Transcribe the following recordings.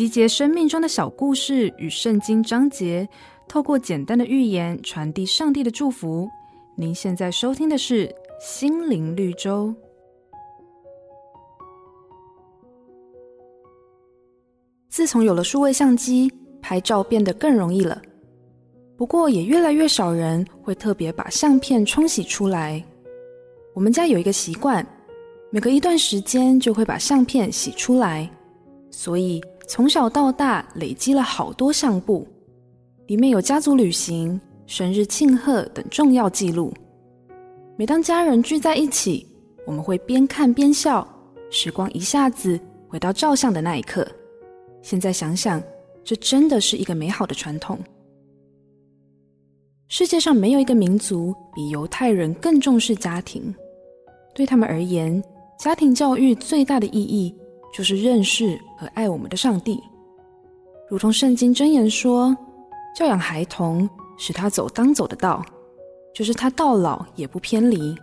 集结生命中的小故事与圣经章节，透过简单的寓言传递上帝的祝福。您现在收听的是《心灵绿洲》。自从有了数位相机，拍照变得更容易了。不过，也越来越少人会特别把相片冲洗出来。我们家有一个习惯，每隔一段时间就会把相片洗出来，所以从小到大累积了好多相簿，里面有家族旅行、生日庆贺等重要记录。每当家人聚在一起，我们会边看边笑，时光一下子回到照相的那一刻。现在想想，这真的是一个美好的传统。世界上没有一个民族比犹太人更重视家庭。对他们而言，家庭教育最大的意义就是认识和爱我们的上帝。如同圣经箴言说：“教养孩童，使他走当走的道，就是他到老也不偏离。”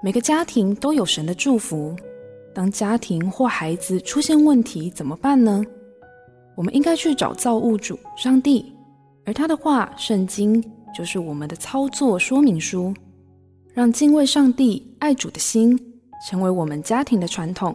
每个家庭都有神的祝福。当家庭或孩子出现问题，怎么办呢？我们应该去找造物主上帝，而他的话《圣经》就是我们的操作说明书。让敬畏上帝、爱主的心成为我们家庭的传统，